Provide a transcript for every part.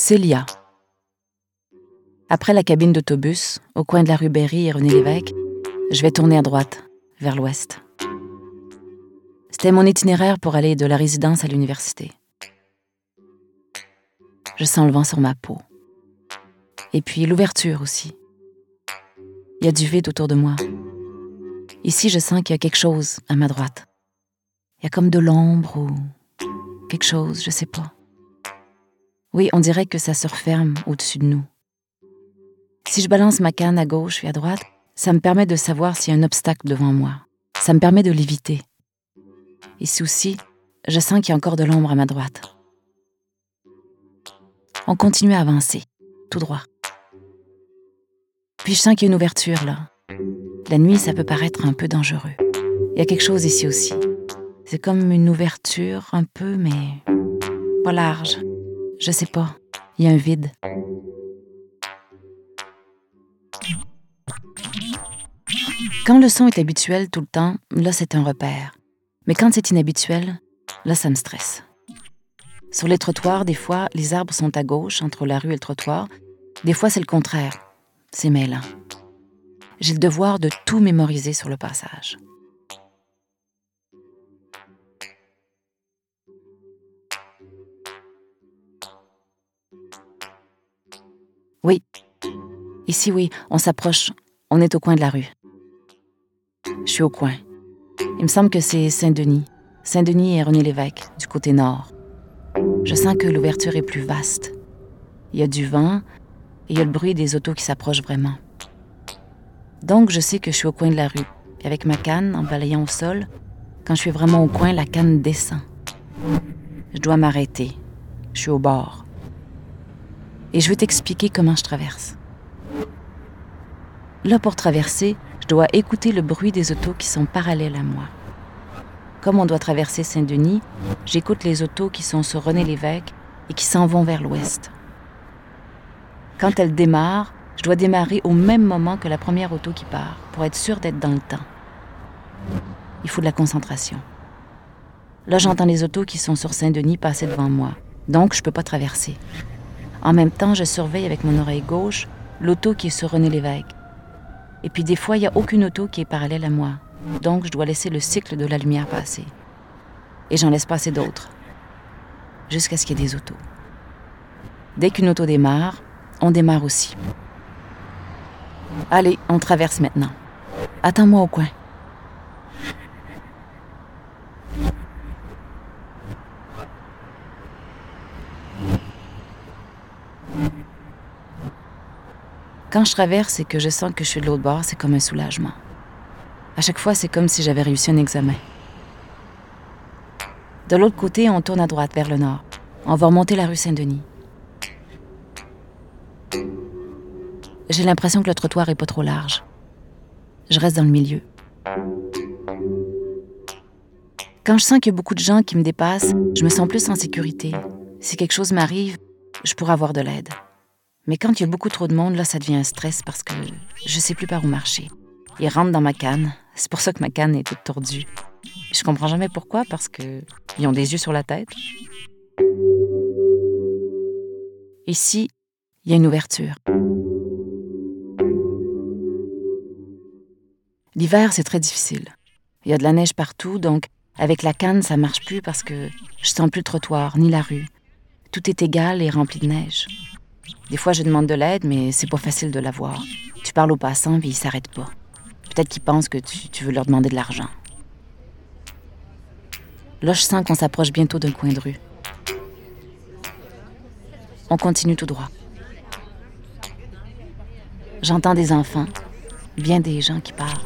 Célia. Après la cabine d'autobus, au coin de la rue Berry et René Lévesque, je vais tourner à droite, vers l'ouest. C'était mon itinéraire pour aller de la résidence à l'université. Je sens le vent sur ma peau. Et puis l'ouverture aussi. Il y a du vide autour de moi. Ici, je sens qu'il y a quelque chose à ma droite. Il y a comme de l'ombre ou quelque chose, je sais pas. Oui, on dirait que ça se referme au-dessus de nous. Si je balance ma canne à gauche et à droite, ça me permet de savoir s'il y a un obstacle devant moi. Ça me permet de l'éviter. Ici aussi, je sens qu'il y a encore de l'ombre à ma droite. On continue à avancer, tout droit. Puis je sens qu'il y a une ouverture là. La nuit, ça peut paraître un peu dangereux. Il y a quelque chose ici aussi. C'est comme une ouverture un peu, mais pas large. Je sais pas. Il y a un vide. Quand le son est habituel tout le temps, là c'est un repère. Mais quand c'est inhabituel, là ça me stresse. Sur les trottoirs, des fois, les arbres sont à gauche, entre la rue et le trottoir. Des fois, c'est le contraire. C'est mêlant. J'ai le devoir de tout mémoriser sur le passage. Oui. Ici, oui, on s'approche. On est au coin de la rue. Je suis au coin. Il me semble que c'est Saint-Denis. Saint-Denis et René Lévesque, du côté nord. Je sens que l'ouverture est plus vaste. Il y a du vent et il y a le bruit des autos qui s'approchent vraiment. Donc, je sais que je suis au coin de la rue. Et avec ma canne, en balayant au sol, quand je suis vraiment au coin, la canne descend. Je dois m'arrêter. Je suis au bord et je vais t'expliquer comment je traverse. Là, pour traverser, je dois écouter le bruit des autos qui sont parallèles à moi. Comme on doit traverser Saint-Denis, j'écoute les autos qui sont sur René Lévesque et qui s'en vont vers l'ouest. Quand elles démarrent, je dois démarrer au même moment que la première auto qui part pour être sûr d'être dans le temps. Il faut de la concentration. Là, j'entends les autos qui sont sur Saint-Denis passer devant moi, donc je ne peux pas traverser. En même temps, je surveille avec mon oreille gauche l'auto qui est sur René Lévesque. Et puis des fois, il n'y a aucune auto qui est parallèle à moi. Donc, je dois laisser le cycle de la lumière passer. Et j'en laisse passer d'autres. Jusqu'à ce qu'il y ait des autos. Dès qu'une auto démarre, on démarre aussi. Allez, on traverse maintenant. Attends-moi au coin. Quand je traverse et que je sens que je suis de l'autre bord, c'est comme un soulagement. À chaque fois, c'est comme si j'avais réussi un examen. De l'autre côté, on tourne à droite vers le nord. On va remonter la rue Saint-Denis. J'ai l'impression que le trottoir est pas trop large. Je reste dans le milieu. Quand je sens qu'il y a beaucoup de gens qui me dépassent, je me sens plus en sécurité. Si quelque chose m'arrive, je pourrais avoir de l'aide. Mais quand il y a beaucoup trop de monde, là, ça devient un stress parce que je sais plus par où marcher. Ils rentrent dans ma canne. C'est pour ça que ma canne est toute tordue. Je comprends jamais pourquoi, parce que ils ont des yeux sur la tête. Ici, il y a une ouverture. L'hiver, c'est très difficile. Il y a de la neige partout, donc avec la canne, ça marche plus parce que je sens plus le trottoir ni la rue. Tout est égal et rempli de neige. Des fois, je demande de l'aide, mais c'est pas facile de l'avoir. Tu parles aux passants, puis ils s'arrêtent pas. Peut-être qu'ils pensent que tu, veux leur demander de l'argent. Là, je sens qu'on s'approche bientôt d'un coin de rue. On continue tout droit. J'entends des enfants, bien des gens qui parlent.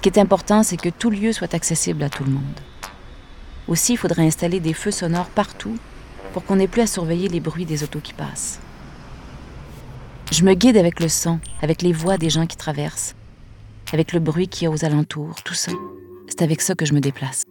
Ce qui est important, c'est que tout lieu soit accessible à tout le monde. Aussi, il faudrait installer des feux sonores partout pour qu'on n'ait plus à surveiller les bruits des autos qui passent. Je me guide avec le son, avec les voix des gens qui traversent, avec le bruit qu'il y a aux alentours, tout ça. C'est avec ça que je me déplace.